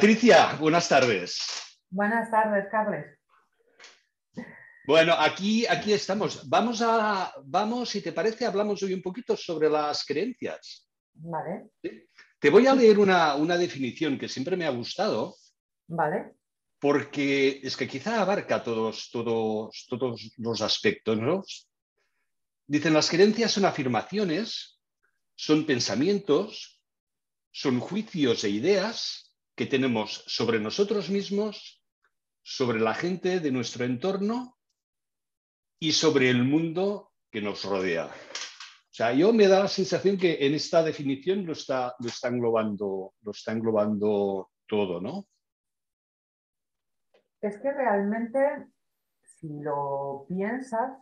Patricia, buenas tardes. Buenas tardes, Carles. Bueno, aquí, aquí estamos. Vamos a, vamos, si te parece, hablamos hoy un poquito sobre las creencias. Vale. Te voy a leer una, una definición que siempre me ha gustado. Vale. Porque es que quizá abarca todos, todos, todos los aspectos, ¿no? Dicen, las creencias son afirmaciones, son pensamientos, son juicios e ideas que tenemos sobre nosotros mismos, sobre la gente de nuestro entorno y sobre el mundo que nos rodea. O sea, yo me da la sensación que en esta definición lo está, lo está, englobando, lo está englobando todo, ¿no? Es que realmente, si lo piensas,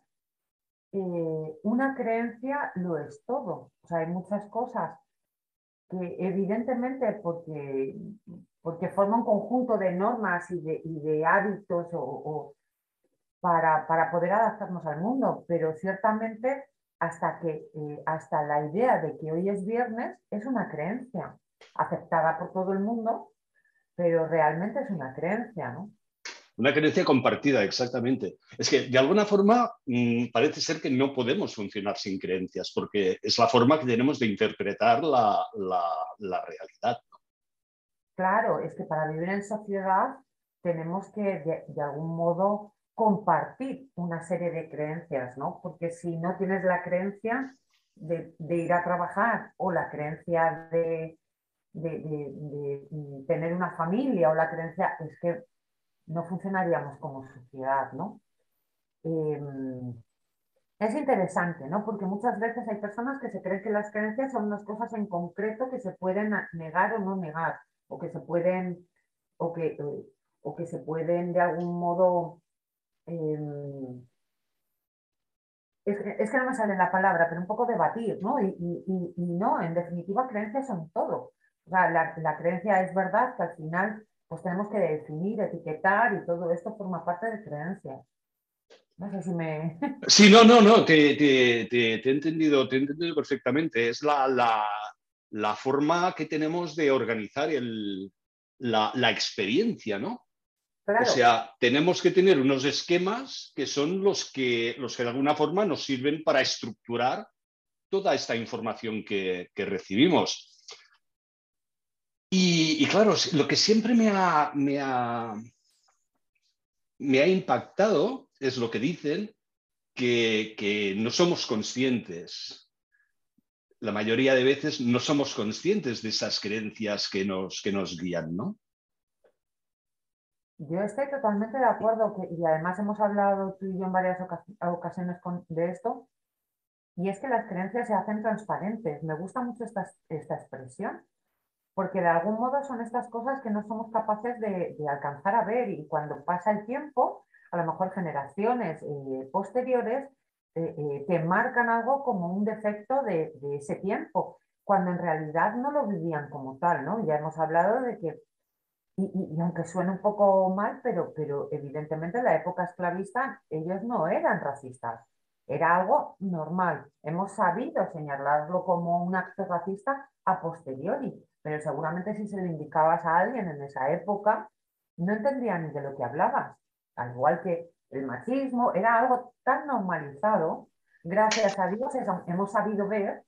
eh, una creencia lo es todo. O sea, hay muchas cosas que evidentemente porque, porque forma un conjunto de normas y de, hábitos o, para, poder adaptarnos al mundo, pero ciertamente hasta, que, eh, hasta la idea de que hoy es viernes es una creencia aceptada por todo el mundo, pero realmente es una creencia, ¿no? Una creencia compartida, exactamente. Es que de alguna forma mm, parece ser que no podemos funcionar sin creencias, porque es la forma que tenemos de interpretar la, realidad. Claro, es que para vivir en sociedad tenemos que de, algún modo compartir una serie de creencias, ¿no? Porque si no tienes la creencia de, ir a trabajar o la creencia de, de, tener una familia o la creencia, es que no funcionaríamos como sociedad, ¿no? Em, es interesante, ¿no? Porque muchas veces hay personas que se creen que las creencias son unas cosas en concreto que se pueden negar o no negar, o que se pueden, o que, eh, o que se pueden de algún modo. Em, es, que no me sale la palabra, pero un poco debatir, ¿no? Y, no, en definitiva, creencias son todo. O sea, la, la creencia es verdad que al final pues tenemos que definir, etiquetar y todo esto forma parte de creencias. No sé si me... Sí, no, no, no, te, he, entendido, te he entendido perfectamente. Es la, forma que tenemos de organizar la, experiencia, ¿no? O sea, tenemos que tener unos esquemas que son los que, los que de alguna forma nos sirven para estructurar toda esta información que, que recibimos. Y, claro, lo que siempre me ha, me ha, me ha impactado es lo que dicen, que, no somos conscientes. La mayoría de veces no somos conscientes de esas creencias que nos, que nos guían, ¿no? Yo estoy totalmente de acuerdo y además hemos hablado tú y yo en varias ocasiones de esto, y es que las creencias se hacen transparentes. Me gusta mucho esta, esta expresión porque de algún modo son estas cosas que no somos capaces de, alcanzar a ver y cuando pasa el tiempo, a lo mejor generaciones eh, posteriores eh, eh, te marcan algo como un defecto de, ese tiempo, cuando en realidad no lo vivían como tal, ¿no? Ya hemos hablado de que, y, aunque suene un poco mal, pero, pero evidentemente en la época esclavista ellos no eran racistas, era algo normal. Hemos sabido señalarlo como un acto racista a posteriori, pero seguramente si se lo indicabas a alguien en esa época, no entendía ni de lo que hablabas. Al igual que el machismo, era algo tan normalizado, gracias a Dios hemos sabido ver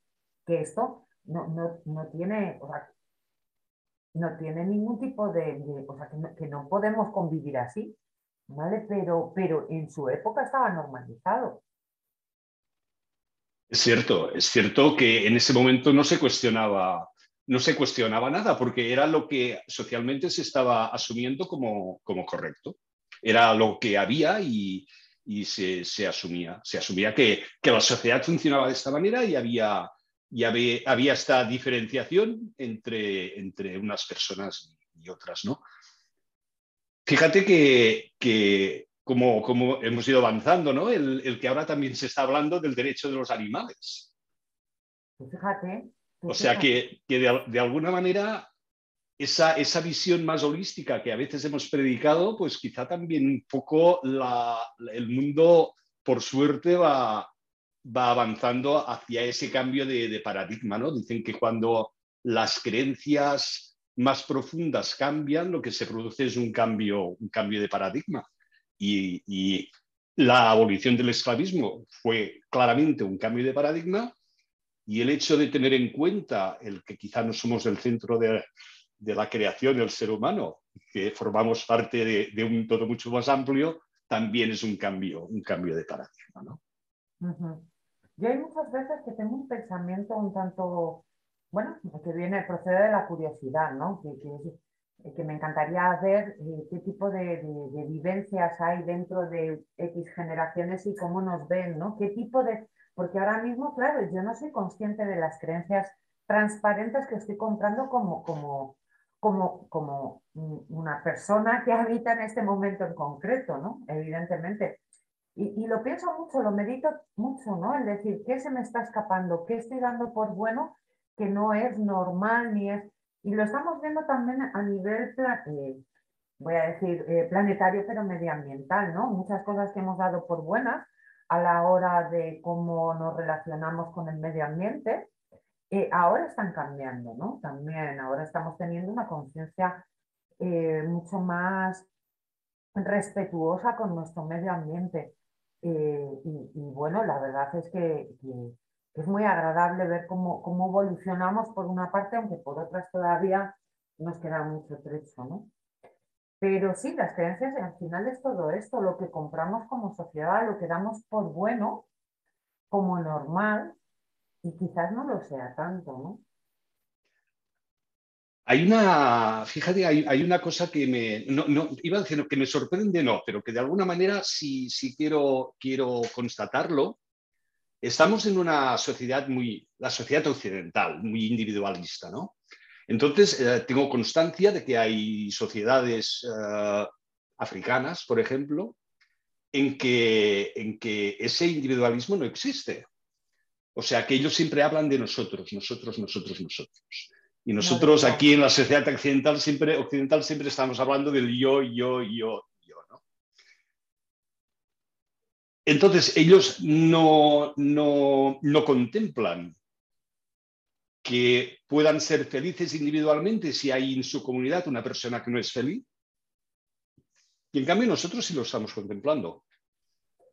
que esto no, tiene, no tiene ningún tipo de, o sea, que no, podemos convivir así, ¿vale? Pero, pero en su época estaba normalizado. Es cierto, es cierto que en ese momento no se cuestionaba no se cuestionaba nada porque era lo que socialmente se estaba asumiendo como, como correcto. Era lo que había y, se, asumía. Se asumía que, la sociedad funcionaba de esta manera y había, y había, esta diferenciación entre, entre unas personas y otras. ¿no? Fíjate que, como, como, hemos ido avanzando, ¿no? El, el, que ahora también se está hablando del derecho de los animales. Fíjate, o sea que, de, alguna manera esa, esa, visión más holística que a veces hemos predicado, pues quizá también un poco el mundo, por suerte, va, va avanzando hacia ese cambio de, paradigma. ¿no? Dicen que cuando las creencias más profundas cambian, lo que se produce es un cambio, un cambio de paradigma. Y la abolición del esclavismo fue claramente un cambio de paradigma y el hecho de tener en cuenta el que quizá no somos el centro de, de la creación del ser humano, que formamos parte de, de, un todo mucho más amplio, también es un cambio, un cambio de paradigma. ¿no? Uh -huh. Yo hay muchas veces que tengo un pensamiento un tanto, bueno, que viene, procede de la curiosidad, ¿no? Que, que, que me encantaría ver eh, qué tipo de, de, de, vivencias hay dentro de X generaciones y cómo nos ven, ¿no? ¿Qué tipo de...? Porque ahora mismo, claro, yo no soy consciente de las creencias transparentes que estoy comprando como, como, como, como una persona que habita en este momento en concreto, ¿no? Evidentemente. Y, lo pienso mucho, lo medito mucho, ¿no? Es decir, ¿qué se me está escapando? ¿Qué estoy dando por bueno que no es normal ni es... Y lo estamos viendo también a nivel, eh, voy a decir, eh, planetario, pero medioambiental, ¿no? Muchas cosas que hemos dado por buenas a la hora de cómo nos relacionamos con el medio ambiente, eh, ahora están cambiando, ¿no? También ahora estamos teniendo una conciencia eh, mucho más respetuosa con nuestro medio ambiente. Eh, y, bueno, la verdad es que, que, es muy agradable ver cómo, cómo, evolucionamos por una parte, aunque por otras todavía nos queda mucho trecho, ¿no? Pero sí, las creencias al final es todo esto, lo que compramos como sociedad, lo que damos por bueno, como normal, y quizás no lo sea tanto, ¿no? Hay una, fíjate, hay, una cosa que me, no, no, iba a decir que me sorprende, no, pero que de alguna manera sí, sí quiero, quiero constatarlo. Estamos en una sociedad muy, la sociedad occidental, muy individualista, ¿no? Entonces, eh, tengo constancia de que hay sociedades eh, africanas, por ejemplo, en que, en que ese individualismo no existe. O sea, que ellos siempre hablan de nosotros, nosotros, nosotros, nosotros. Y nosotros aquí en la sociedad occidental siempre, occidental siempre estamos hablando del yo, yo, yo, yo. ¿no? Entonces, ellos no, no, no contemplan que puedan ser felices individualmente si hay en su comunidad una persona que no es feliz. Y en cambio nosotros sí lo estamos contemplando.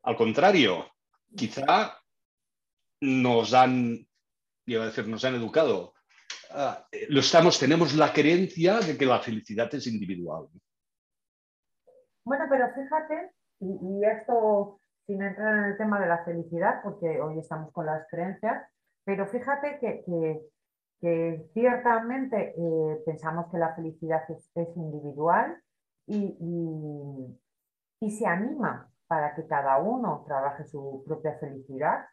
Al contrario, quizá nos han, iba a decir, nos han educado. Uh, lo estamos, tenemos la creencia de que la felicidad es individual. Bueno, pero fíjate, y, esto sin entrar en el tema de la felicidad, porque hoy estamos con las creencias, pero fíjate que, que ciertamente eh, pensamos que la felicidad es, individual y, y, y se anima para que cada uno trabaje su propia felicidad,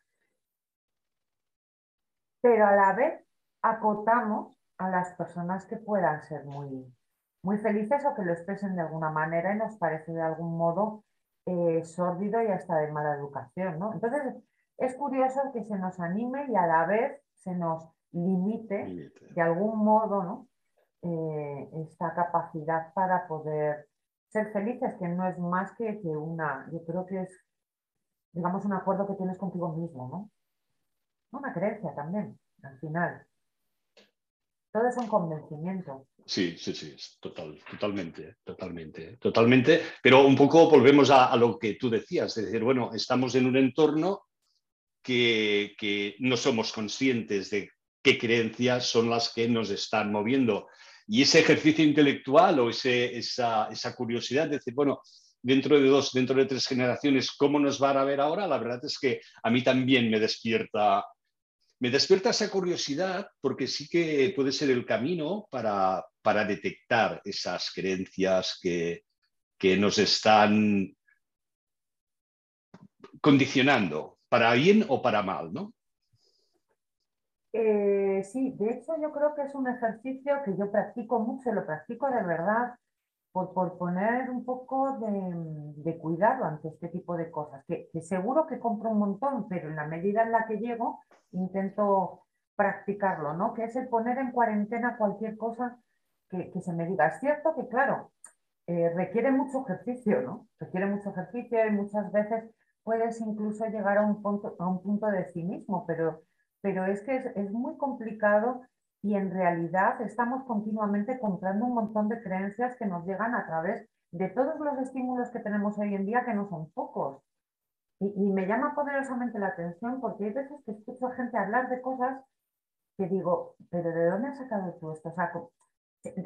pero a la vez acotamos a las personas que puedan ser muy, muy felices o que lo expresen de alguna manera y nos parece de algún modo eh, sórdido y hasta de mala educación. ¿no? Entonces, es curioso que se nos anime y a la vez se nos limite, limite. de algún modo ¿no? Eh, esta capacidad para poder ser felices, que no es más que, que una, yo creo que es, digamos, un acuerdo que tienes contigo mismo, ¿no? una creencia también, al final. Todo es un convencimiento. Sí, sí, sí, total, totalmente, totalmente, totalmente. Pero un poco volvemos a, a, lo que tú decías, es decir, bueno, estamos en un entorno que, que no somos conscientes de qué creencias son las que nos están moviendo. Y ese ejercicio intelectual o esa, curiosidad de decir, bueno, dentro de dos, dentro de tres generaciones, ¿cómo nos van a ver ahora? La verdad es que a mí también me despierta me despierta esa curiosidad porque sí que puede ser el camino para, para detectar esas creencias que, que, nos están condicionando, para bien o para mal, ¿no? Eh, sí, de hecho yo creo que es un ejercicio que yo practico mucho, lo practico de verdad por, por poner un poco de, de, cuidado ante este tipo de cosas, que, seguro que compro un montón, pero en la medida en la que llego intento practicarlo, ¿no? Que es el poner en cuarentena cualquier cosa que, se me diga. Es cierto que, claro, eh, requiere mucho ejercicio, ¿no? Requiere mucho ejercicio y muchas veces puedes incluso llegar a un punto, a un punto de cinismo, pero, pero es que es, es muy complicado y en realidad estamos continuamente comprando un montón de creencias que nos llegan a través de todos los estímulos que tenemos hoy en día, que no son pocos. Y, me llama poderosamente la atención porque hay veces que escucho a gente hablar de cosas que digo, pero ¿de dónde has sacado esto? O sea,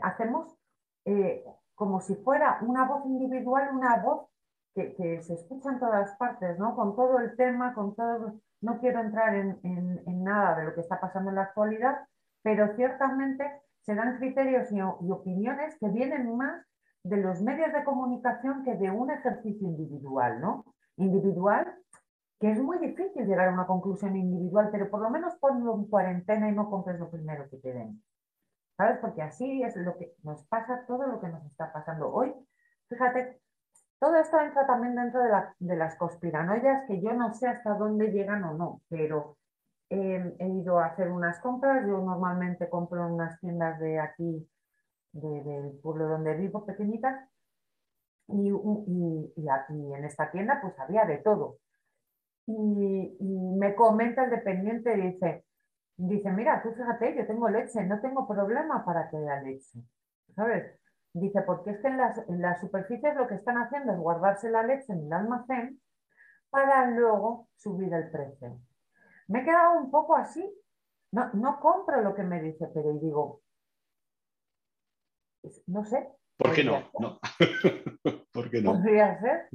hacemos eh, como si fuera una voz individual, una voz que, se escucha en todas partes, ¿no? Con todo el tema, con todo... No quiero entrar en, en nada de lo que está pasando en la actualidad, pero ciertamente se dan criterios y, opiniones que vienen más de los medios de comunicación que de un ejercicio individual, ¿no? Individual, que es muy difícil llegar a una conclusión individual, pero por lo menos ponlo en cuarentena y no compres lo primero que te den. ¿Sabes? Porque así es lo que nos pasa, todo lo que nos está pasando hoy. Fíjate, todo esto entra también dentro de, las conspiranoias que yo no sé hasta dónde llegan o no, pero he ido a hacer unas compras. Yo normalmente compro en unas tiendas de aquí, del pueblo donde vivo, pequeñitas. Y, y, aquí en esta tienda pues había de todo. Y, me comenta el dependiente, dice, dice, mira, tú fíjate, yo tengo leche, no tengo problema para que haya leche. ¿Sabes? Dice, porque es que en las, en las superficies lo que están haciendo es guardarse la leche en el almacén para luego subir el precio. Me he quedado un poco así. No, no compro lo que me dice, pero digo, no sé. ¿Por qué no? no. ¿Por qué no? Podría ser.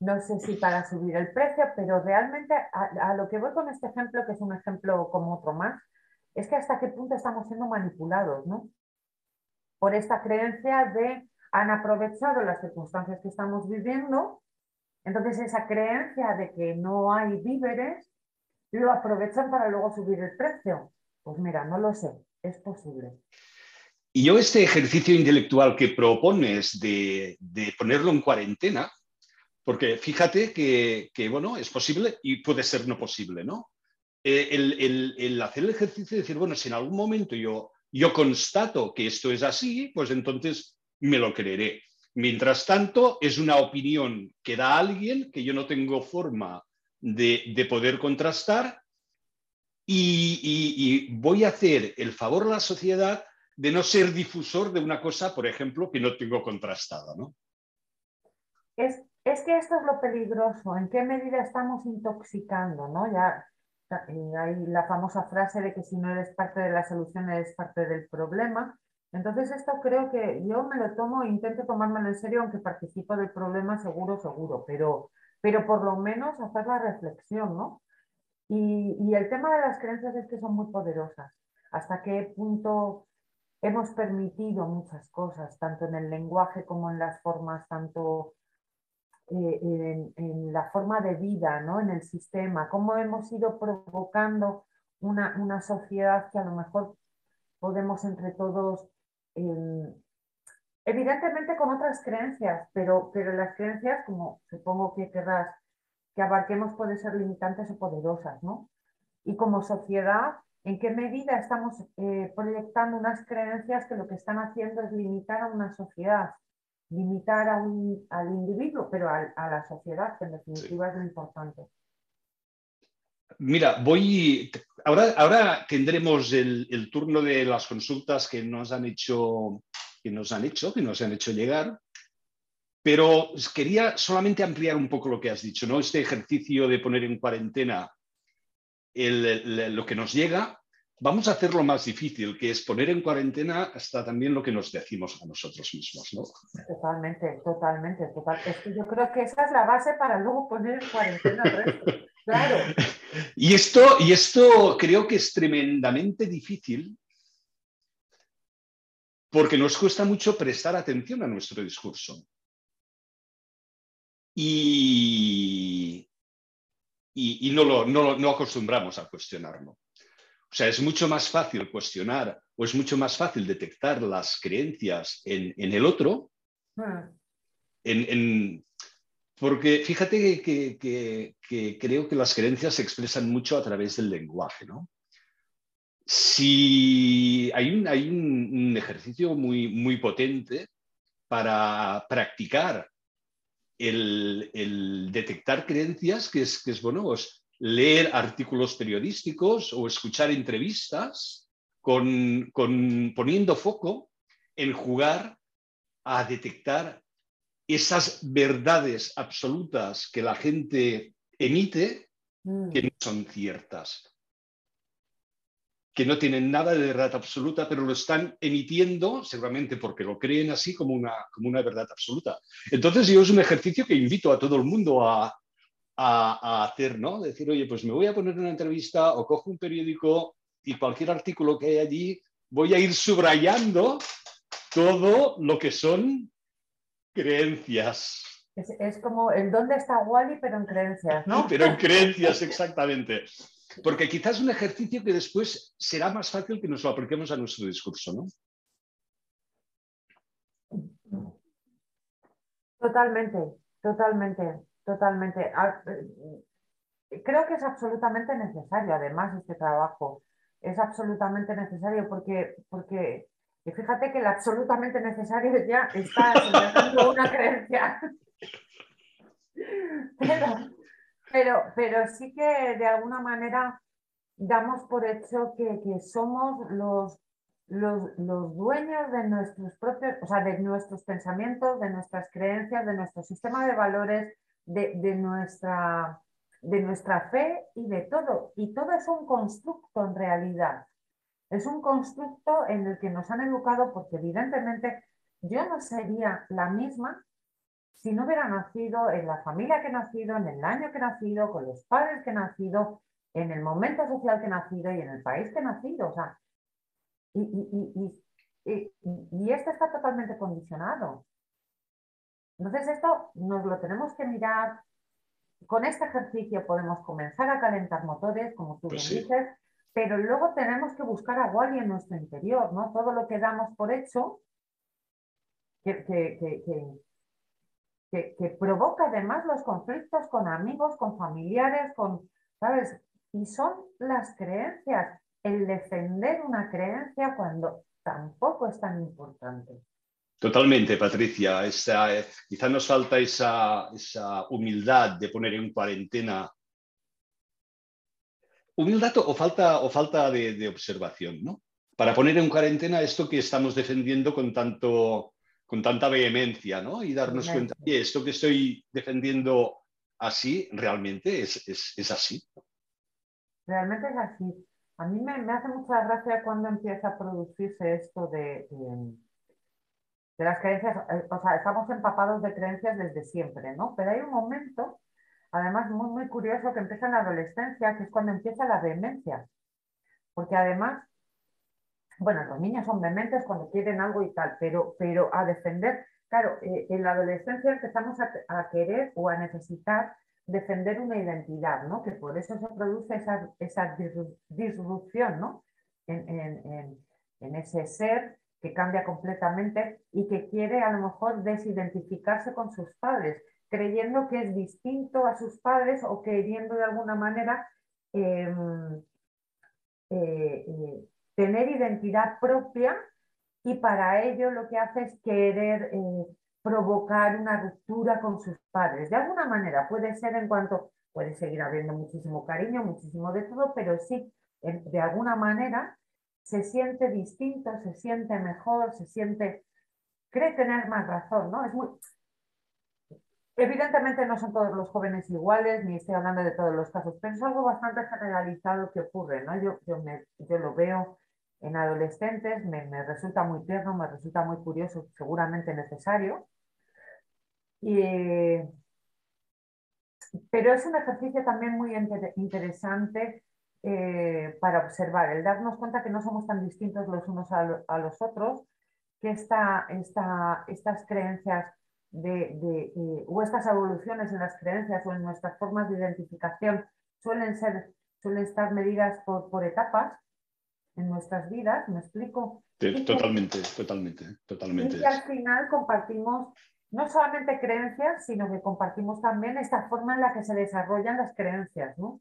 No sé si para subir el precio, pero realmente a, lo que voy con este ejemplo, que es un ejemplo como otro más, es que hasta qué punto estamos siendo manipulados, ¿no? Por esta creencia de han aprovechado las circunstancias que estamos viviendo, entonces esa creencia de que no hay víveres lo aprovechan para luego subir el precio. Pues mira, no lo sé, es posible. Y yo este ejercicio intelectual que propones de, ponerlo en cuarentena, porque fíjate que, bueno, es posible y puede ser no posible, ¿no? Eh, el, hacer el ejercicio de decir, bueno, si en algún momento yo, yo constato que esto es así, pues entonces me lo creeré. Mientras tanto, es una opinión que da alguien que yo no tengo forma de, poder contrastar y, voy a hacer el favor a la sociedad de no ser difusor de una cosa, por ejemplo, que no tengo contrastada. ¿no? Es, que esto es lo peligroso, en qué medida estamos intoxicando, ¿no? Ya hay la famosa frase de que si no eres parte de la solución, eres parte del problema. Entonces esto creo que yo me lo tomo, intento tomármelo en serio, aunque participo del problema seguro, seguro, pero pero por lo menos hacer la reflexión, ¿no? Y, el tema de las creencias es que son muy poderosas. ¿Hasta qué punto hemos permitido muchas cosas, tanto en el lenguaje como en las formas, tanto eh, en, la forma de vida, ¿no? en el sistema? ¿Cómo hemos ido provocando una, una sociedad que a lo mejor podemos entre todos eh, Evidentemente con otras creencias, pero, pero las creencias, como supongo que querrás que abarquemos, pueden ser limitantes o poderosas, ¿no? Y como sociedad, ¿en qué medida estamos eh, proyectando unas creencias que lo que están haciendo es limitar a una sociedad, limitar a un, al individuo, pero a, la sociedad, que en definitiva es lo importante? Mira, voy. Ahora, ahora tendremos el, el, turno de las consultas que nos han hecho que nos han hecho, que nos han hecho llegar, pero quería solamente ampliar un poco lo que has dicho, ¿no? Este ejercicio de poner en cuarentena lo que nos llega, vamos a hacerlo más difícil, que es poner en cuarentena hasta también lo que nos decimos a nosotros mismos, ¿no? Totalmente, totalmente, total. Es que yo creo que esa es la base para luego poner en cuarentena el resto. Claro. Y esto, y esto creo que es tremendamente difícil porque nos cuesta mucho prestar atención a nuestro discurso. Y, y, no, lo, no, acostumbramos a cuestionarlo. O sea, es mucho más fácil cuestionar o es mucho más fácil detectar las creencias en, el otro. Hmm. En, porque fíjate que, que, creo que las creencias se expresan mucho a través del lenguaje, ¿no? Si hay un, hay un, ejercicio muy, muy potente para practicar el, detectar creencias, que es, que es bueno, pues, leer artículos periodísticos o escuchar entrevistas con, poniendo foco en jugar a detectar esas verdades absolutas que la gente emite Mm. que no son ciertas, que no tienen nada de verdad absoluta, pero lo están emitiendo seguramente porque lo creen así como una, como una verdad absoluta. Entonces yo es un ejercicio que invito a todo el mundo a, a, hacer, ¿no? Decir, oye, pues me voy a poner una entrevista o cojo un periódico y cualquier artículo que hay allí, voy a ir subrayando todo lo que son creencias. Es, como el dónde está Wally, pero en creencias, ¿no? Pero en creencias, exactamente. Porque quizás es un ejercicio que después será más fácil que nos lo apliquemos a nuestro discurso, ¿no? Totalmente, totalmente, totalmente. Ah, eh, creo que es absolutamente necesario, además, este trabajo. Es absolutamente necesario porque, porque fíjate que el absolutamente necesario ya está semejando una creencia. Pero, pero, sí que de alguna manera damos por hecho que, somos los, los, dueños de nuestros propios, o sea, de nuestros pensamientos, de nuestras creencias, de nuestro sistema de valores, de, de, nuestra, de nuestra fe y de todo. Y todo es un constructo en realidad. Es un constructo en el que nos han educado porque evidentemente yo no sería la misma si no hubiera nacido en la familia que he nacido, en el año que he nacido, con los padres que he nacido, en el momento social que he nacido y en el país que he nacido. O sea, y, y, y, esto está totalmente condicionado. Entonces esto nos lo tenemos que mirar. Con este ejercicio podemos comenzar a calentar motores, como tú pues bien dices, pero luego tenemos que buscar a Wally en nuestro interior, ¿no? Todo lo que damos por hecho, que, que, que, provoca además los conflictos con amigos, con familiares, con, ¿sabes? Y son las creencias, el defender una creencia cuando tampoco es tan importante. Totalmente, Patricia. Esa, eh, quizá nos falta esa, esa, humildad de poner en cuarentena. Humildad o falta, o falta de, de observación, ¿no? Para poner en cuarentena esto que estamos defendiendo con tanto, con tanta vehemencia, ¿no? Y darnos cuenta, que esto que estoy defendiendo así, realmente es, es, así. Realmente es así. A mí me, hace mucha gracia cuando empieza a producirse esto de, de, las creencias, eh, o sea, estamos empapados de creencias desde siempre, ¿no? Pero hay un momento, además muy, muy curioso, que empieza en la adolescencia, que es cuando empieza la vehemencia. Porque además bueno, los niños son dementes cuando quieren algo y tal, pero, pero a defender, claro, eh, en la adolescencia empezamos a, querer o a necesitar defender una identidad, ¿no? Que por eso se produce esa, esa disrupción, ¿no? En, en, ese ser que cambia completamente y que quiere a lo mejor desidentificarse con sus padres, creyendo que es distinto a sus padres o queriendo de alguna manera em, eh, eh, tener identidad propia y para ello lo que hace es querer eh, provocar una ruptura con sus padres. De alguna manera puede ser en cuanto, puede seguir habiendo muchísimo cariño, muchísimo de todo, pero sí, de alguna manera se siente distinto, se siente mejor, se siente, cree tener más razón, ¿no? Es muy, Evidentemente no son todos los jóvenes iguales, ni estoy hablando de todos los casos, pero es algo bastante generalizado que ocurre, ¿no? Yo, yo, me, yo lo veo en adolescentes, me, resulta muy tierno, me resulta muy curioso, seguramente necesario. pero es un ejercicio también muy interesante eh, para observar, el darnos cuenta que no somos tan distintos los unos a, los otros, que esta, estas creencias de, o estas evoluciones en las creencias o en nuestras formas de identificación suelen, ser, suelen estar medidas por, por etapas en nuestras vidas, ¿me explico? totalmente, totalmente, totalmente. Y al final compartimos no solamente creencias, sino que compartimos también esta forma en la que se desarrollan las creencias, ¿no?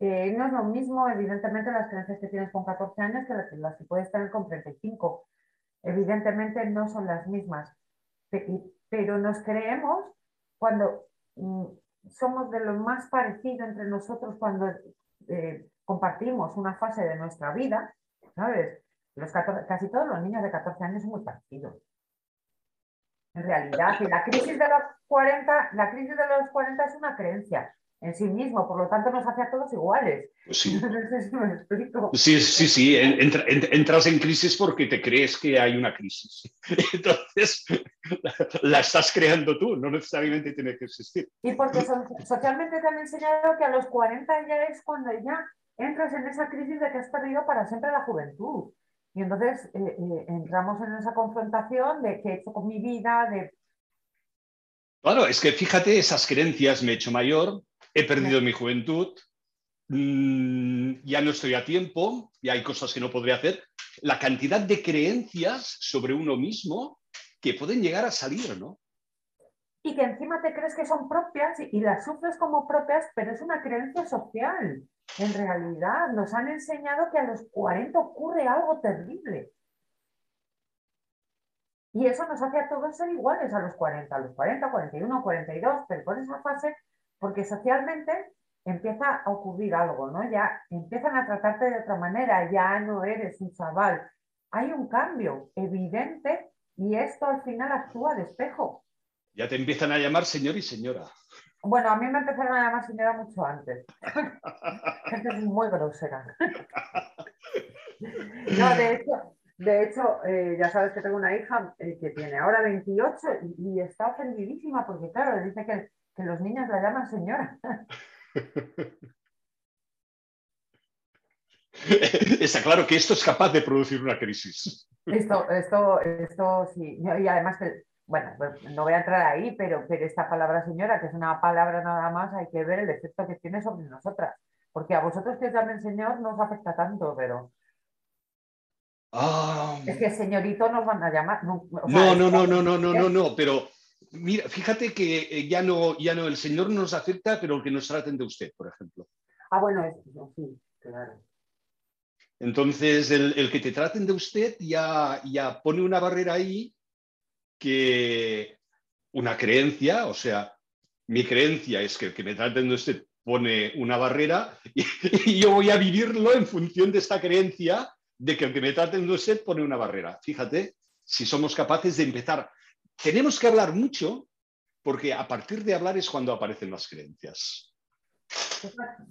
Eh, no es lo mismo, evidentemente, las creencias que tienes con 14 años que las que puedes tener con 35. Evidentemente no son las mismas, pero nos creemos cuando mm, somos de lo más parecido entre nosotros, cuando eh, compartimos una fase de nuestra vida, ¿sabes? Los casi todos los niños de 14 años son muy parecidos. En realidad, la crisis de los 40, la crisis de los 40 es una creencia en sí mismo, por lo tanto nos hace a todos iguales. Pues sí. Sí, sí, sí, entras en crisis porque te crees que hay una crisis. Entonces, la, estás creando tú, no necesariamente tiene que existir. Y porque socialmente te han enseñado que a los 40 ya es cuando ya entras en esa crisis de que has perdido para siempre la juventud. Y entonces eh, eh, entramos en esa confrontación de qué he hecho con mi vida, de... Claro, es que fíjate, esas creencias me he hecho mayor, he perdido mi juventud, mm, ya no estoy a tiempo, y hay cosas que no podría hacer. La cantidad de creencias sobre uno mismo que pueden llegar a salir, ¿no? Y que encima te crees que son propias y las sufres como propias, pero es una creencia social. En realidad nos han enseñado que a los 40 ocurre algo terrible. Y eso nos hace a todos ser iguales a los 40, a los 40, 41, 42, pero por esa fase porque socialmente empieza a ocurrir algo, ¿no? Ya empiezan a tratarte de otra manera, ya no eres un chaval. Hay un cambio evidente y esto al final actúa de espejo. Ya te empiezan a llamar señor y señora. Bueno, a mí me empezaron a llamar señora mucho antes. Gente muy grosera. no, de hecho, de hecho eh, ya sabes que tengo una hija eh, que tiene ahora 28 y, y, está ofendidísima porque, claro, dice que que los niños la llaman señora. Está claro que esto es capaz de producir una crisis. Esto, esto, esto sí. Y además, bueno, pues, no voy a entrar ahí, pero, pero esta palabra señora, que es una palabra nada más, hay que ver el efecto que tiene sobre nosotras. Porque a vosotros que os llamen señor no os afecta tanto, pero. Ah. Es que señorito nos van a llamar. No, no, no, no, no, no, no, no, no, pero Mira, fíjate que eh, ya no, ya no, el Señor nos acepta, pero que nos traten de usted, por ejemplo. Ah, bueno, sí, claro. Entonces, el, que te traten de usted ya, ya pone una barrera ahí que una creencia, o sea, mi creencia es que el que me traten de usted pone una barrera y, y, yo voy a vivirlo en función de esta creencia de que el que me traten de usted pone una barrera. Fíjate si somos capaces de empezar tenemos que hablar mucho porque a partir de hablar es cuando aparecen las creencias.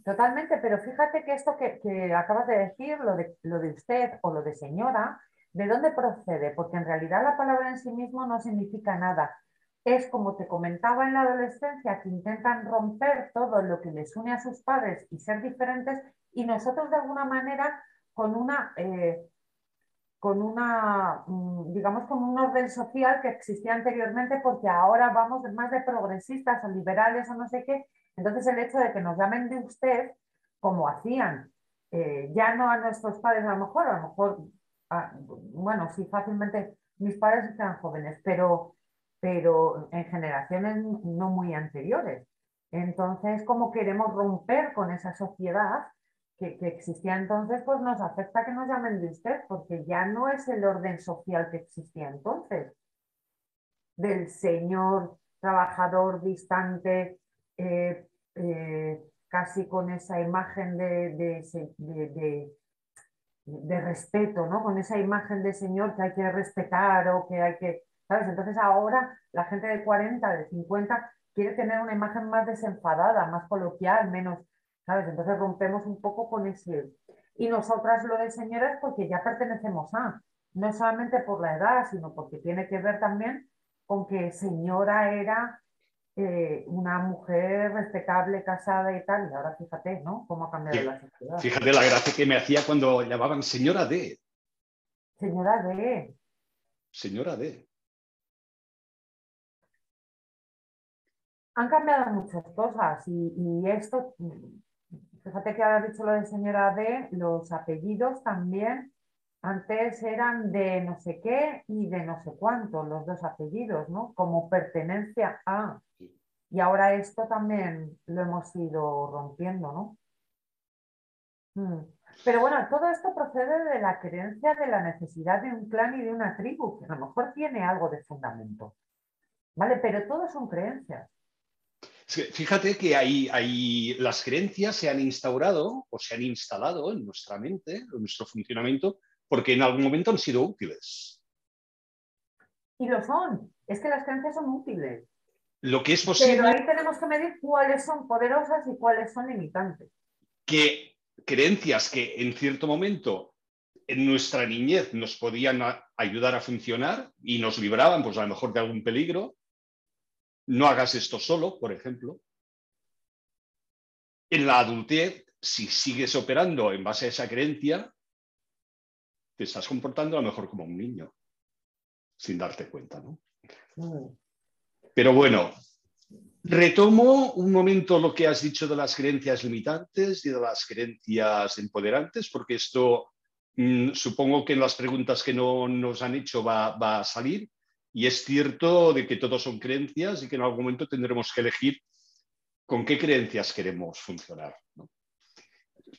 Totalmente, pero fíjate que esto que, acabas de decir, lo de, usted o lo de señora, ¿de dónde procede? Porque en realidad la palabra en sí mismo no significa nada. Es como te comentaba en la adolescencia, que intentan romper todo lo que les une a sus padres y ser diferentes, y nosotros de alguna manera con una eh, con una, mm, digamos, con un orden social que existía anteriormente, porque ahora vamos más de progresistas o liberales o no sé qué. Entonces el hecho de que nos llamen de usted, como hacían, eh, ya no a nuestros padres, a lo mejor, a lo mejor, bueno, sí, fácilmente mis padres están jóvenes, pero, pero en generaciones no muy anteriores. Entonces, como queremos romper con esa sociedad que, existía entonces, pues nos afecta que nos llamen de usted, porque ya no es el orden social que existía entonces, del señor trabajador distante, eh, eh, casi con esa imagen de, de, de, respeto, ¿no? Con esa imagen de señor que hay que respetar o que hay que, ¿sabes? Entonces ahora la gente de 40, de 50 quiere tener una imagen más desenfadada, más coloquial, menos ¿sabes? Entonces rompemos un poco con ese... Y nosotras lo de señoras porque ya pertenecemos a, no solamente por la edad, sino porque tiene que ver también con que señora era eh, una mujer respetable, casada y tal, y ahora fíjate, ¿no? Cómo ha cambiado la sociedad. Fíjate la gracia que me hacía cuando llamaban señora D. Señora D. Señora D. Han cambiado muchas cosas y, y esto Fíjate que ahora dicho lo de señora D, los apellidos también antes eran de no sé qué y de no sé cuánto, los dos apellidos, ¿no? Como pertenencia a. Y ahora esto también lo hemos ido rompiendo, ¿no? Mm. Pero bueno, todo esto procede de la creencia de la necesidad de un clan y de una tribu, que a lo mejor tiene algo de fundamento. ¿Vale? Pero todo son creencias. Fíjate que hay, las creencias se han instaurado o se han instalado en nuestra mente, en nuestro funcionamiento, porque en algún momento han sido útiles. Y lo son. Es que las creencias son útiles. Lo que es posible. Pero ahí tenemos que medir cuáles son poderosas y cuáles son limitantes. Que creencias que en cierto momento en nuestra niñez nos podían ayudar a funcionar y nos libraban, pues a lo mejor de algún peligro. No hagas esto solo, por ejemplo. En la adultez, si sigues operando en base a esa creencia, te estás comportando a lo mejor como un niño, sin darte cuenta, ¿no? Pero bueno, Retomo un momento lo que has dicho de las creencias limitantes y de las creencias empoderantes, porque esto mm, supongo que en las preguntas que no nos han hecho va, a salir. Y es cierto de que todos son creencias y que en algún momento tendremos que elegir con qué creencias queremos funcionar.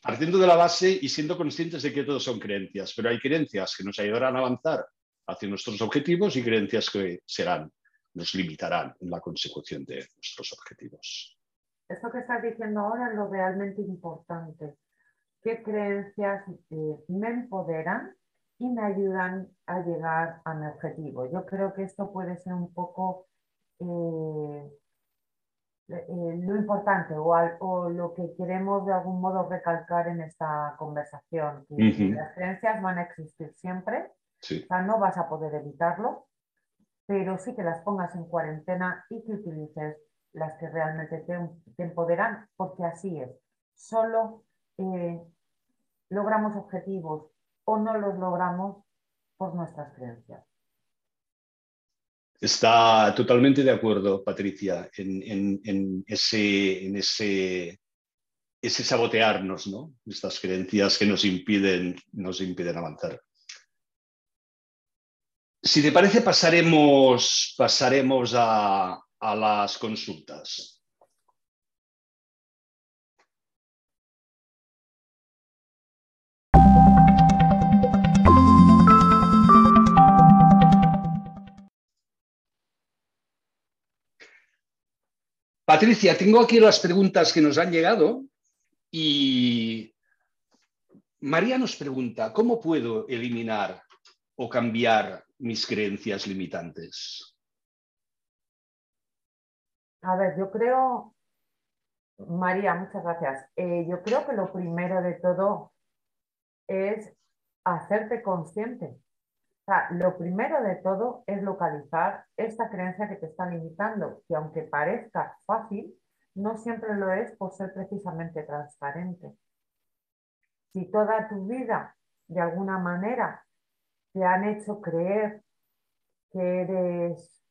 Partiendo de la base y siendo conscientes de que todos son creencias, pero hay creencias que nos ayudarán a avanzar hacia nuestros objetivos y creencias que serán nos limitarán en la consecución de nuestros objetivos. Esto que estás diciendo ahora es lo realmente importante. ¿Qué creencias eh, me empoderan y me ayudan a llegar a mi objetivo? Yo creo que esto puede ser un poco eh, eh, lo importante o, lo que queremos de algún modo recalcar en esta conversación. Las creencias van a existir siempre, o sea, no vas a poder evitarlo, pero sí que las pongas en cuarentena y que utilices las que realmente te, empoderan, porque así es. Solo eh, logramos objetivos o no los logramos por nuestras creencias. Está totalmente de acuerdo, Patricia, en, ese, sabotearnos, ¿no? Estas creencias que nos impiden, avanzar. Si te parece, pasaremos a, las consultas. Patricia, tengo aquí las preguntas que nos han llegado y María nos pregunta, ¿cómo puedo eliminar o cambiar mis creencias limitantes? A ver, yo creo, María, muchas gracias. Eh, yo creo que lo primero de todo es hacerte consciente. O sea, lo primero de todo es localizar esta creencia que te está limitando, que aunque parezca fácil, no siempre lo es por ser precisamente transparente. Si toda tu vida, de alguna manera, te han hecho creer que eres,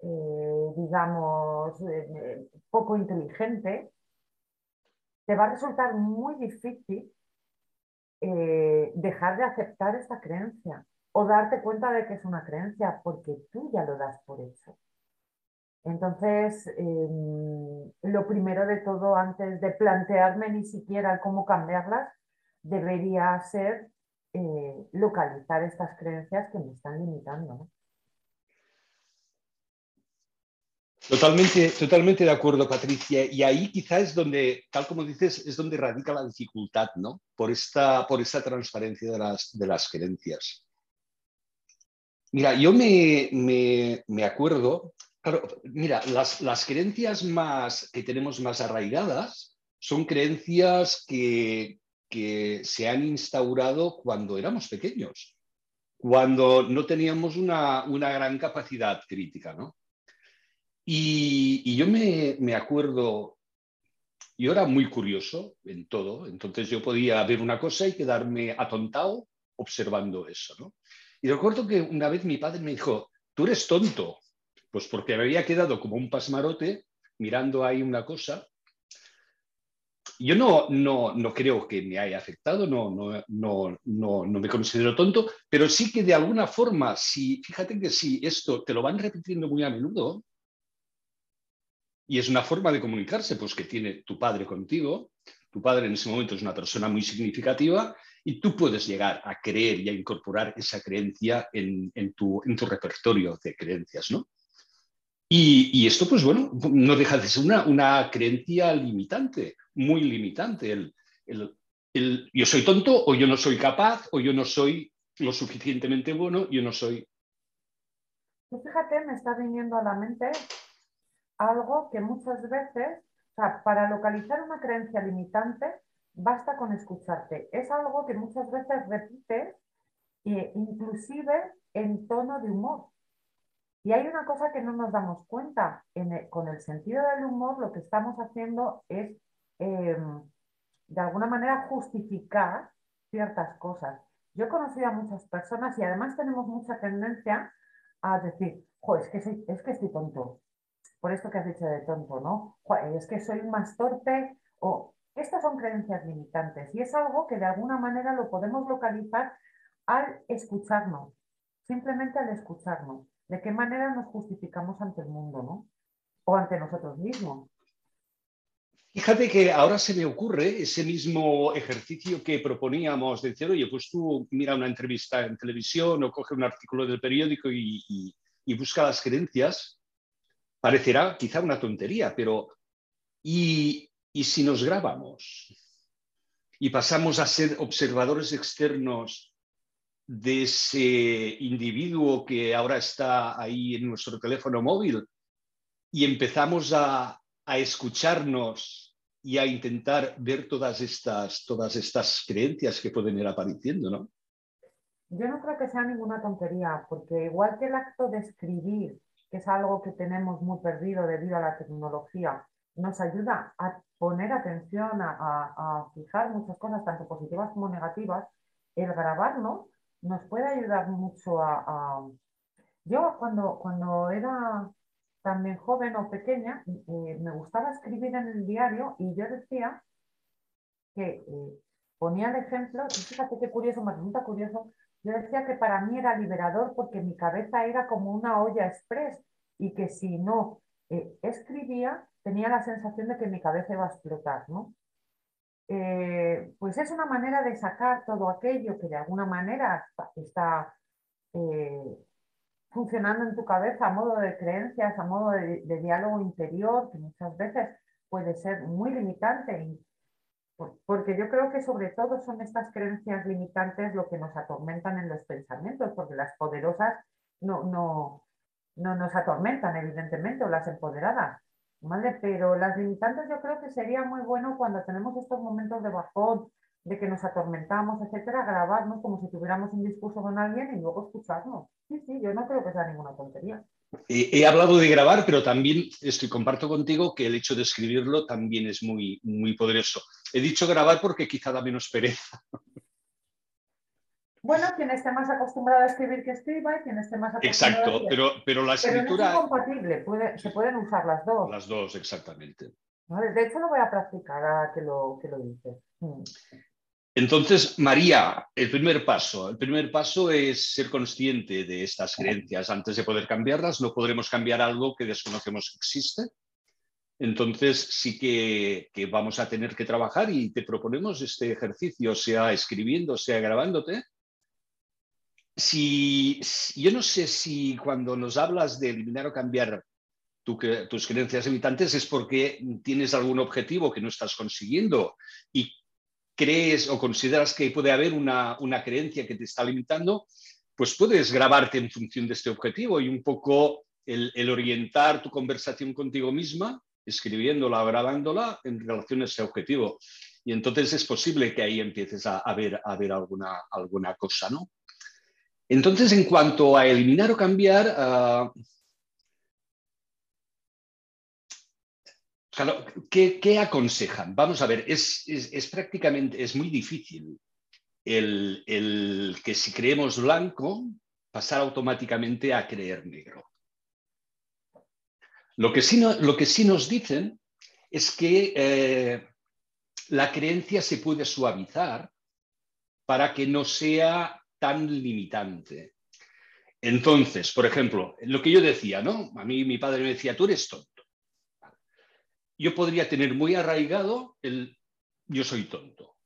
eh, digamos, eh, poco inteligente, te va a resultar muy difícil eh, dejar de aceptar esta creencia o darte cuenta de que es una creencia porque tú ya lo das por hecho. Entonces, em, lo primero de todo, antes de plantearme ni siquiera cómo cambiarlas, debería ser eh, localizar estas creencias que me están limitando. Totalmente, totalmente de acuerdo, Patricia. Y ahí quizás es donde, tal como dices, es donde radica la dificultad, ¿no? Por esta, por esta transparencia de las, de las creencias. Mira, yo me, me, acuerdo, claro, mira, las, las, creencias más que tenemos más arraigadas son creencias que, que se han instaurado cuando éramos pequeños, cuando no teníamos una, gran capacidad crítica. ¿no? Y, yo me, acuerdo, yo era muy curioso en todo, entonces yo podía ver una cosa y quedarme atontado observando eso. ¿no? Y recuerdo que una vez mi padre me dijo, tú eres tonto, pues porque me había quedado como un pasmarote mirando ahí una cosa yo no, no, no, creo que me haya afectado, no, no, no, no, no me considero tonto, pero sí que de alguna forma, si, fíjate que si esto te lo van repitiendo muy a menudo, y es una forma de comunicarse pues, que tiene tu padre contigo, tu padre en ese momento es una persona muy significativa y tú puedes llegar a creer y a incorporar esa creencia en, en, tu, en tu repertorio de creencias, ¿no? Y, esto, pues bueno, no deja de ser una, una creencia limitante, muy limitante. El, el yo soy tonto o yo no soy capaz o yo no soy lo suficientemente bueno, yo no soy... Pues fíjate, me está viniendo a la mente algo que muchas veces, o sea, para localizar una creencia limitante, basta con escucharte. Es algo que muchas veces repites, e inclusive en tono de humor. Y hay una cosa que no nos damos cuenta. con el sentido del humor, lo que estamos haciendo es, em, de alguna manera, justificar ciertas cosas. Yo he conocido a muchas personas y además tenemos mucha tendencia a decir, es que, es que estoy tonto. Por esto que has dicho de tonto, ¿no? es que soy más torpe o estas son creencias limitantes y es algo que de alguna manera lo podemos localizar al escucharnos, simplemente al escucharnos. ¿De qué manera nos justificamos ante el mundo, ¿no? O ante nosotros mismos. Fíjate que ahora se me ocurre ese mismo ejercicio que proponíamos de decir, oye, pues tú mira una entrevista en televisión o coge un artículo del periódico y, y busca las creencias. Parecerá quizá una tontería, pero ¿y, ¿y si nos grabamos? Y pasamos a ser observadores externos de ese individuo que ahora está ahí en nuestro teléfono móvil y empezamos a, a escucharnos y a intentar ver todas estas, todas estas creencias que pueden ir apareciendo, ¿no? Yo no creo que sea ninguna tontería, porque igual que el acto de escribir, que es algo que tenemos muy perdido debido a la tecnología, nos ayuda a poner atención, a, a fijar muchas cosas, tanto positivas como negativas, el grabarnos nos puede ayudar mucho a... Yo cuando, cuando era también joven o pequeña, eh, me gustaba escribir en el diario y yo decía que eh, ponía el ejemplo, y fíjate qué curioso, me resulta curioso, yo decía que para mí era liberador porque mi cabeza era como una olla express y que si no eh, escribía tenía la sensación de que mi cabeza iba a explotar, ¿no? Eh, pues es una manera de sacar todo aquello que de alguna manera está eh, funcionando en tu cabeza a modo de creencias, a modo de, diálogo interior, que muchas veces puede ser muy limitante. Porque yo creo que sobre todo son estas creencias limitantes lo que nos atormentan en los pensamientos, porque las poderosas no, no, no nos atormentan, evidentemente, o las empoderadas. Pero las limitantes yo creo que sería muy bueno cuando tenemos estos momentos de bajón, de que nos atormentamos, etcétera, grabarnos como si tuviéramos un discurso con alguien y luego escucharnos. Sí, sí, yo no creo que sea ninguna tontería. He, hablado de grabar, pero también estoy comparto contigo que el hecho de escribirlo también es muy, muy poderoso. He dicho grabar porque quizá da menos pereza. Bueno, quien esté más acostumbrado a escribir que escriba y quien esté más acostumbrado Exacto, a pero, pero la escritura... es compatible, se pueden usar las dos. Las dos, exactamente. De hecho, lo voy a practicar a que lo, que lo dices. Entonces, María, el primer paso. El primer paso es ser consciente de estas creencias. Antes de poder cambiarlas, no podremos cambiar algo que desconocemos que existe. Entonces, sí que, que vamos a tener que trabajar y te proponemos este ejercicio, sea escribiendo, sea grabándote, si, yo no sé si cuando nos hablas de eliminar o cambiar tus creencias limitantes es porque tienes algún objetivo que no estás consiguiendo y crees o consideras que puede haber una, creencia que te está limitando, pues puedes grabarte en función de este objetivo y un poco el, orientar tu conversación contigo misma, escribiéndola o grabándola en relación a ese objetivo. Y entonces es posible que ahí empieces a, ver, a ver alguna, alguna cosa, ¿no? Entonces, en cuanto a eliminar o cambiar, ¿qué, aconsejan? Vamos a ver, es, prácticamente, es muy difícil el, que si creemos blanco, pasar automáticamente a creer negro. Lo que sí, lo que sí nos dicen es que eh, la creencia se puede suavizar para que no sea tan limitante. Entonces, por ejemplo, lo que yo decía, ¿no? A mí mi padre me decía, tú eres tonto. Yo podría tener muy arraigado el yo soy tonto.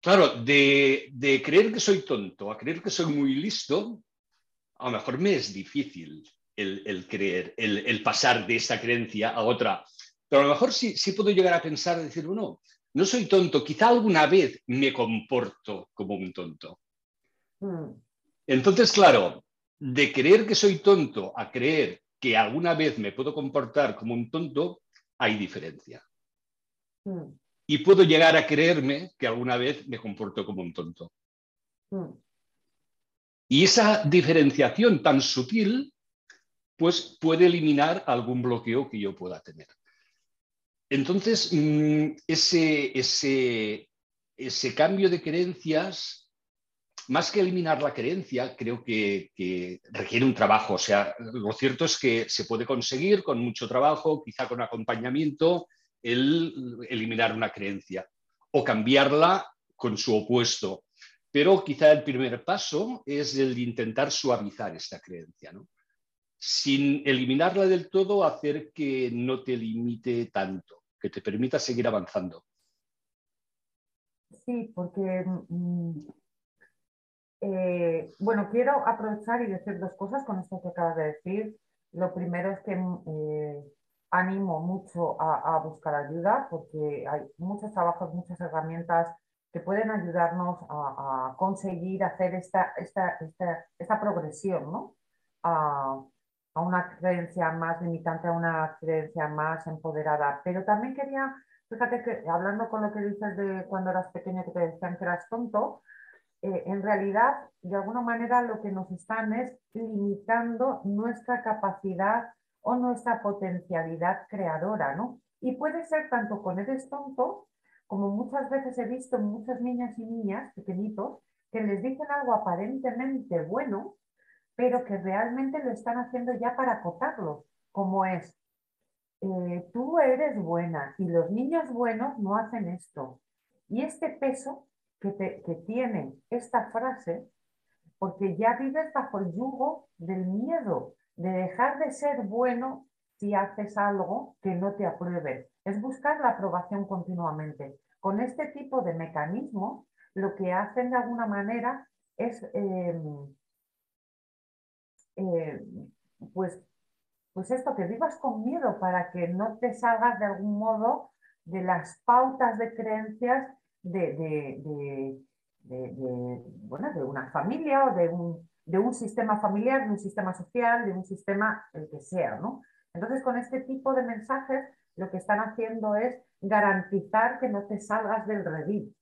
Claro, de, creer que soy tonto a creer que soy muy listo, a lo mejor me es difícil el, creer, el, pasar de esa creencia a otra. Pero a lo mejor sí, sí puedo llegar a pensar, decir, bueno, no soy tonto, quizá alguna vez me comporto como un tonto. Mm. Entonces, claro, de creer que soy tonto a creer que alguna vez me puedo comportar como un tonto, hay diferencia. Mm. Y puedo llegar a creerme que alguna vez me comporto como un tonto. Mm. Y esa diferenciación tan sutil, pues puede eliminar algún bloqueo que yo pueda tener. Entonces, mm, ese, ese, ese cambio de creencias más que eliminar la creencia, creo que, requiere un trabajo. O sea, lo cierto es que se puede conseguir con mucho trabajo, quizá con acompañamiento, el eliminar una creencia o cambiarla con su opuesto. Pero quizá el primer paso es el de intentar suavizar esta creencia, sin eliminarla del todo, hacer que no te limite tanto, que te permita seguir avanzando. Sí, porque mm, eh, bueno, quiero aprovechar y decir dos cosas con esto que acabas de decir. Lo primero es que eh, animo mucho a, buscar ayuda porque hay muchos trabajos, muchas herramientas que pueden ayudarnos a, conseguir hacer esta, esta, esta, progresión ¿no? a, a, una creencia más limitante, a una creencia más empoderada. Pero también quería, fíjate que hablando con lo que dices de cuando eras pequeño que te decían que eras tonto, eh, en realidad, de alguna manera, lo que nos están es limitando nuestra capacidad o nuestra potencialidad creadora, ¿no? Y puede ser tanto con eres tonto, como muchas veces he visto muchas niñas y niñas pequeñitos que les dicen algo aparentemente bueno, pero que realmente lo están haciendo ya para acotarlos, como es, eh, tú eres buena y los niños buenos no hacen esto. Y este peso que, tiene esta frase porque ya vives bajo el yugo del miedo, de dejar de ser bueno si haces algo que no te apruebe. Es buscar la aprobación continuamente. Con este tipo de mecanismos, lo que hacen de alguna manera es, em, eh, pues, pues esto, que vivas con miedo para que no te salgas de algún modo de las pautas de creencias de, bueno, de una familia o de un, de un sistema familiar, de un sistema social, de un sistema el que sea. ¿no? Entonces, con este tipo de mensajes, lo que están haciendo es garantizar que no te salgas del redil.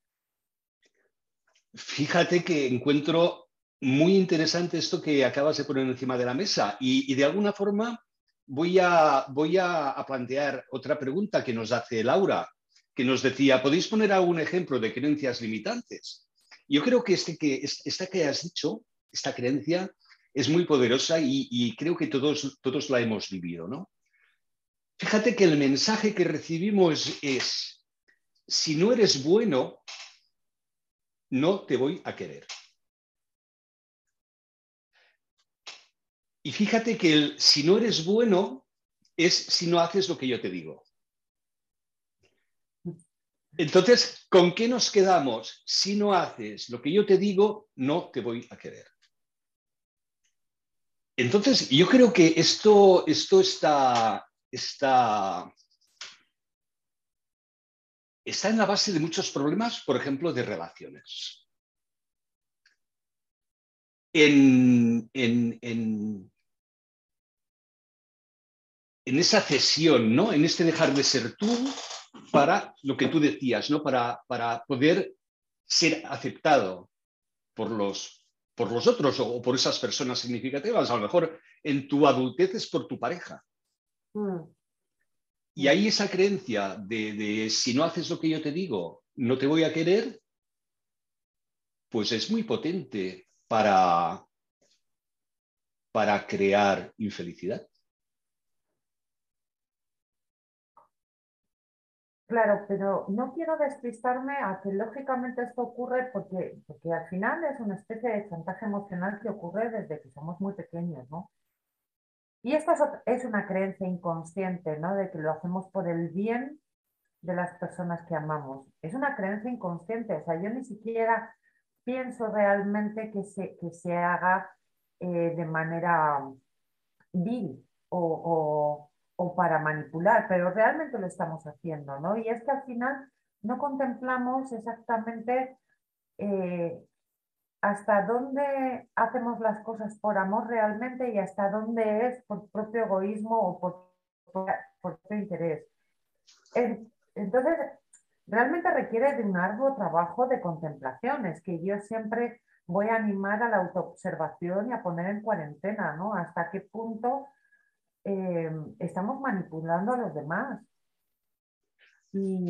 Fíjate que encuentro muy interesante esto que acabas de poner encima de la mesa y, y de alguna forma voy, a, voy a, plantear otra pregunta que nos hace Laura que nos decía, ¿podéis poner algún ejemplo de creencias limitantes? Yo creo que, este que esta que has dicho, esta creencia, es muy poderosa y, creo que todos, todos la hemos vivido, ¿no? Fíjate que el mensaje que recibimos es, si no eres bueno, no te voy a querer. Y fíjate que el si no eres bueno es si no haces lo que yo te digo. Entonces, ¿con qué nos quedamos? Si no haces lo que yo te digo, no te voy a querer. Entonces, yo creo que esto, esto está, está, está en la base de muchos problemas, por ejemplo, de relaciones. En, en, en, en esa cesión, ¿no? En este dejar de ser tú para lo que tú decías, ¿no? Para, para poder ser aceptado por los, por los otros o por esas personas significativas. A lo mejor en tu adultez es por tu pareja. Mm. Y ahí esa creencia de, de, si no haces lo que yo te digo, no te voy a querer, pues es muy potente para, para crear infelicidad. Claro, pero no quiero despistarme a que lógicamente esto ocurre porque, porque al final es una especie de chantaje emocional que ocurre desde que somos muy pequeños, ¿no? Y esto es, una creencia inconsciente, ¿no? De que lo hacemos por el bien de las personas que amamos. Es una creencia inconsciente, o sea, yo ni siquiera pienso realmente que se, que se haga eh, de manera vil o o para manipular, pero realmente lo estamos haciendo, ¿no? Y es que al final no contemplamos exactamente eh, hasta dónde hacemos las cosas por amor realmente y hasta dónde es por propio egoísmo o por, por, propio interés. Entonces, realmente requiere de un arduo trabajo de contemplación. Es que yo siempre voy a animar a la autoobservación y a poner en cuarentena, ¿no? Hasta qué punto eh, estamos manipulando a los demás. Y,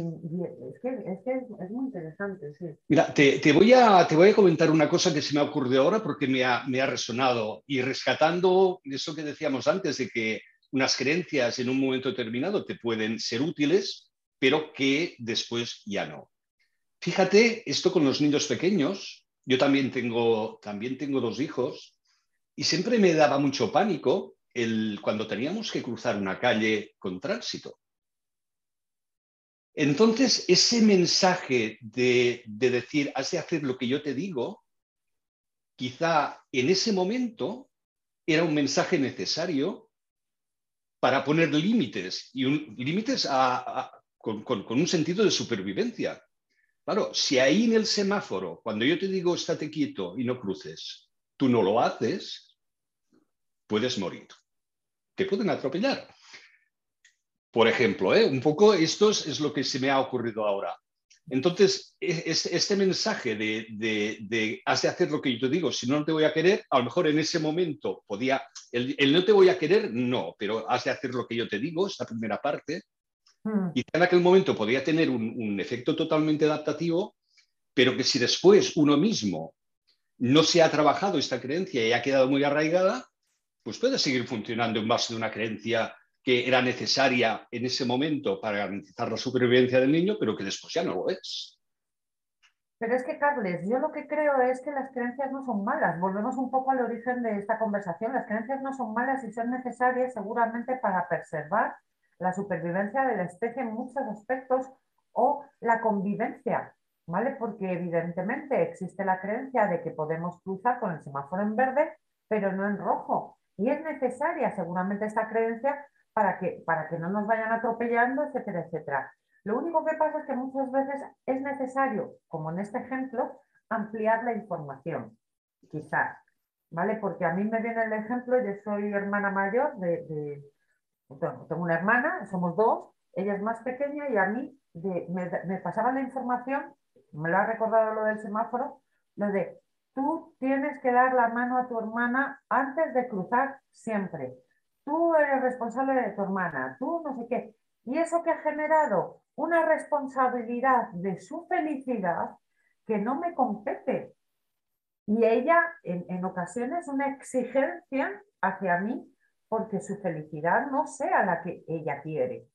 es, que, es, muy interesante. Mira, te, voy a, te voy a comentar una cosa que se me ha ocurrido ahora porque me ha, me ha resonado y rescatando eso que decíamos antes de que unas creencias en un momento determinado te pueden ser útiles, pero que después ya no. Fíjate, esto con los niños pequeños, yo también tengo, también tengo dos hijos y siempre me daba mucho pánico cuando teníamos que cruzar una calle con tránsito entonces, ese mensaje de, decir, has de hacer lo que yo te digo, quizá en ese momento era un mensaje necesario para poner límites y límites con, un sentido de supervivencia. Claro, si ahí en el semáforo, cuando yo te digo estate quieto y no cruces, tú no lo haces, puedes morir. Te pueden atropellar. Por ejemplo, ¿eh? un poco esto es, lo que se me ha ocurrido ahora. Entonces, e, este mensaje de, de, has de hacer lo que yo te digo, si no, no te voy a querer, a lo mejor en ese momento podía, el, no te voy a querer, no, pero has de hacer lo que yo te digo, esta primera parte, hmm. y en aquel momento podía tener un, un, efecto totalmente adaptativo, pero que si después uno mismo no se ha trabajado esta creencia y ha quedado muy arraigada, pues puede seguir funcionando en base de una creencia que era necesaria en ese momento para garantizar la supervivencia del niño, pero que después ya no lo es. Pero es que, Carles, yo lo que creo es que las creencias no son malas. Volvemos un poco al origen de esta conversación. Las creencias no son malas y son necesarias seguramente para preservar la supervivencia de la especie en muchos aspectos o la convivencia, ¿vale? Porque evidentemente existe la creencia de que podemos cruzar con el semáforo en verde, pero no en rojo. Y es necesaria seguramente esta creencia para que, para que no nos vayan atropellando, etcétera, etcétera. Lo único que pasa es que muchas veces es necesario, como en este ejemplo, ampliar la información, quizás, ¿vale? Porque a mí me viene el ejemplo, yo soy hermana mayor de, tengo una hermana, somos dos, ella es más pequeña y a mí me, me pasaba la información, me lo ha recordado lo del semáforo, lo de tú tienes que dar la mano a tu hermana antes de cruzar siempre tú eres responsable de tu hermana, tú no sé qué. Y eso que ha generado una responsabilidad de su felicidad que no me compete. Y ella, en, ocasiones, una exigencia hacia mí porque su felicidad no sea la que ella quiere.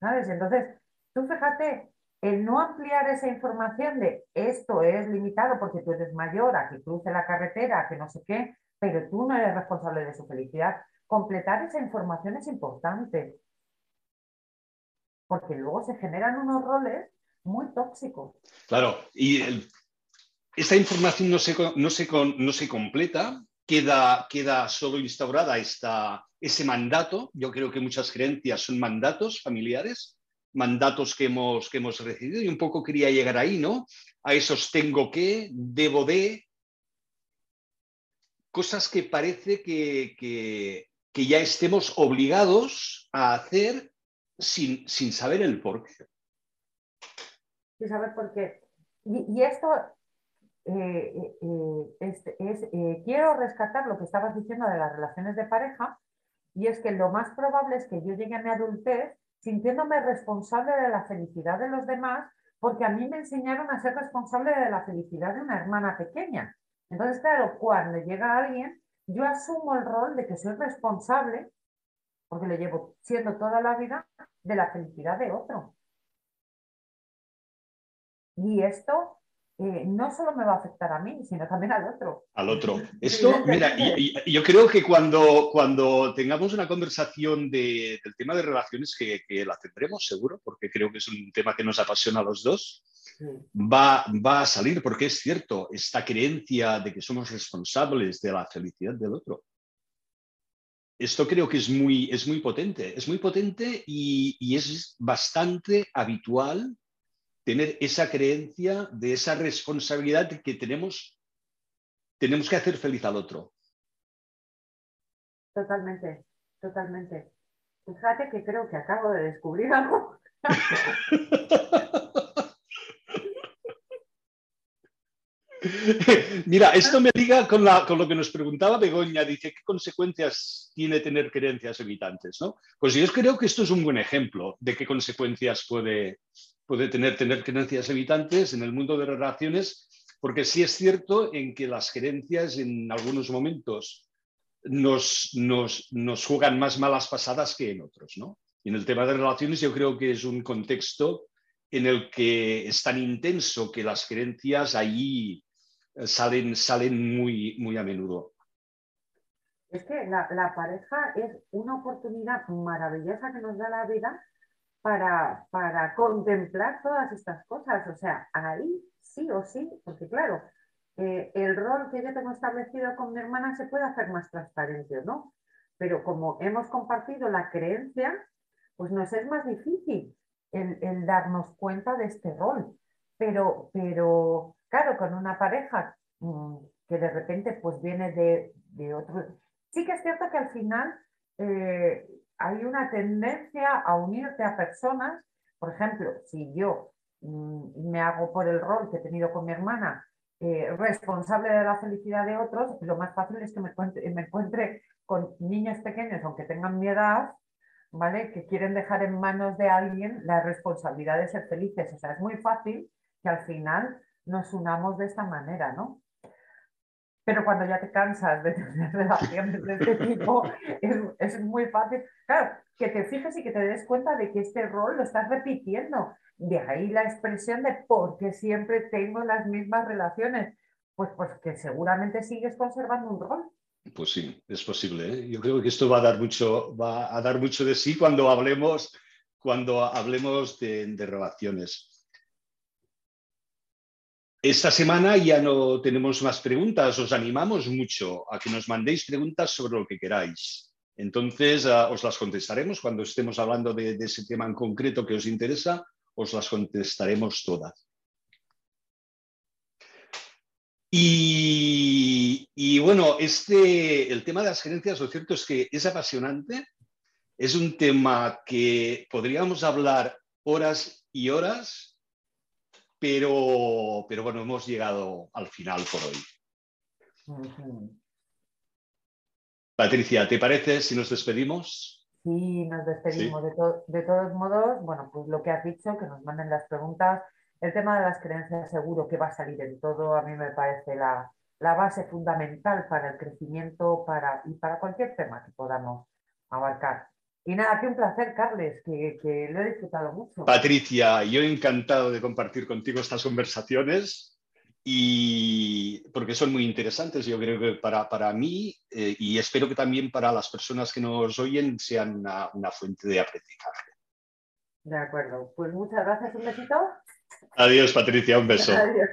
¿Sabes? Entonces, tú fíjate, el no ampliar esa información de esto es limitado porque tú eres mayor, a que cruce la carretera, a que no sé qué, pero tú no eres responsable de su felicidad completar esa información es importante, porque luego se generan unos roles muy tóxicos. Claro, y esta información no se, no no se completa, queda, queda solo instaurada esta, ese mandato. Yo creo que muchas creencias son mandatos familiares, mandatos que hemos, que hemos recibido y un poco quería llegar ahí, ¿no? A esos tengo que, debo de, cosas que parece que, que ya estemos obligados a hacer sin, sin saber el por qué. Sin saber por qué. Y, esto eh, eh, eh, es, quiero rescatar lo que estabas diciendo de las relaciones de pareja, y es que lo más probable es que yo llegue a mi adultez sintiéndome responsable de la felicidad de los demás, porque a mí me enseñaron a ser responsable de la felicidad de una hermana pequeña. Entonces, claro, cuando llega alguien yo asumo el rol de que soy responsable, porque lo llevo siendo toda la vida, de la felicidad de otro. Y esto eh, no solo me va a afectar a mí, sino también al otro. Al otro. Esto, mira, yo creo que cuando, cuando tengamos una conversación del tema de relaciones, que, que, la tendremos seguro, porque creo que es un tema que nos apasiona a los dos, va, va a salir, porque es cierto, esta creencia de que somos responsables de la felicidad del otro. Esto creo que es muy, es muy potente, es muy potente y, y es bastante habitual tener esa creencia de esa responsabilidad de que tenemos, tenemos que hacer feliz al otro. Totalmente, totalmente. Fíjate que creo que acabo de descubrir algo. Mira, esto me liga con, lo que nos preguntaba Begoña. Dice, ¿qué consecuencias tiene tener creencias evitantes? ¿no? Pues yo creo que esto es un buen ejemplo de qué consecuencias puede, puede tener tener creencias evitantes en el mundo de relaciones, porque sí es cierto en que las creencias en algunos momentos nos, nos, nos juegan más malas pasadas que en otros. ¿no? En el tema de relaciones yo creo que es un contexto en el que es tan intenso que las creencias ahí salen, salen muy, muy a menudo. Es que la, pareja es una oportunidad maravillosa que nos da la vida para, para contemplar todas estas cosas. O sea, ahí sí o sí, porque claro, eh, el rol que yo tengo establecido con mi hermana se puede hacer más transparente, ¿no? Pero como hemos compartido la creencia, pues nos es más difícil el, darnos cuenta de este rol. Pero, pero claro, con una pareja mm, que de repente pues viene de, otro... Sí que es cierto que al final eh, hay una tendencia a unirte a personas, por ejemplo, si yo mm, me hago por el rol que he tenido con mi hermana, eh, responsable de la felicidad de otros, lo más fácil es que me encuentre, con niños pequeños, aunque tengan mi edad, ¿vale? Que quieren dejar en manos de alguien la responsabilidad de ser felices. O sea, es muy fácil que al final nos unamos de esta manera, ¿no? Pero cuando ya te cansas de tener relaciones de este tipo, es, muy fácil. Claro, que te fijes y que te des cuenta de que este rol lo estás repitiendo. De ahí la expresión de por qué siempre tengo las mismas relaciones. Pues porque seguramente sigues conservando un rol. Pues sí, es posible. ¿eh? Yo creo que esto va a dar mucho, va a dar mucho de sí cuando hablemos, cuando hablemos de, relaciones. Esta semana ya no tenemos más preguntas. Os animamos mucho a que nos mandéis preguntas sobre lo que queráis. Entonces, ah, os las contestaremos cuando estemos hablando de, ese tema en concreto que os interesa. Os las contestaremos todas. Y, bueno, este, el tema de las gerencias, lo cierto es que es apasionante, es un tema que podríamos hablar horas y horas, pero, pero bueno, hemos llegado al final por hoy. Patricia, ¿te parece si nos despedimos? Sí, nos despedimos. De, de todos modos, bueno, pues lo que has dicho, que nos manden las preguntas el tema de las creencias seguro que va a salir en todo, a mí me parece la, base fundamental para el crecimiento para, y para cualquier tema que podamos abarcar. Y nada, qué un placer, Carles, que, que, lo he disfrutado mucho. Patricia, yo encantado de compartir contigo estas conversaciones y porque son muy interesantes, yo creo que para, para mí eh, y espero que también para las personas que nos oyen sean una, una fuente de aprendizaje. De acuerdo, pues muchas gracias, un besito. Adiós, Patricia, un beso. Adiós.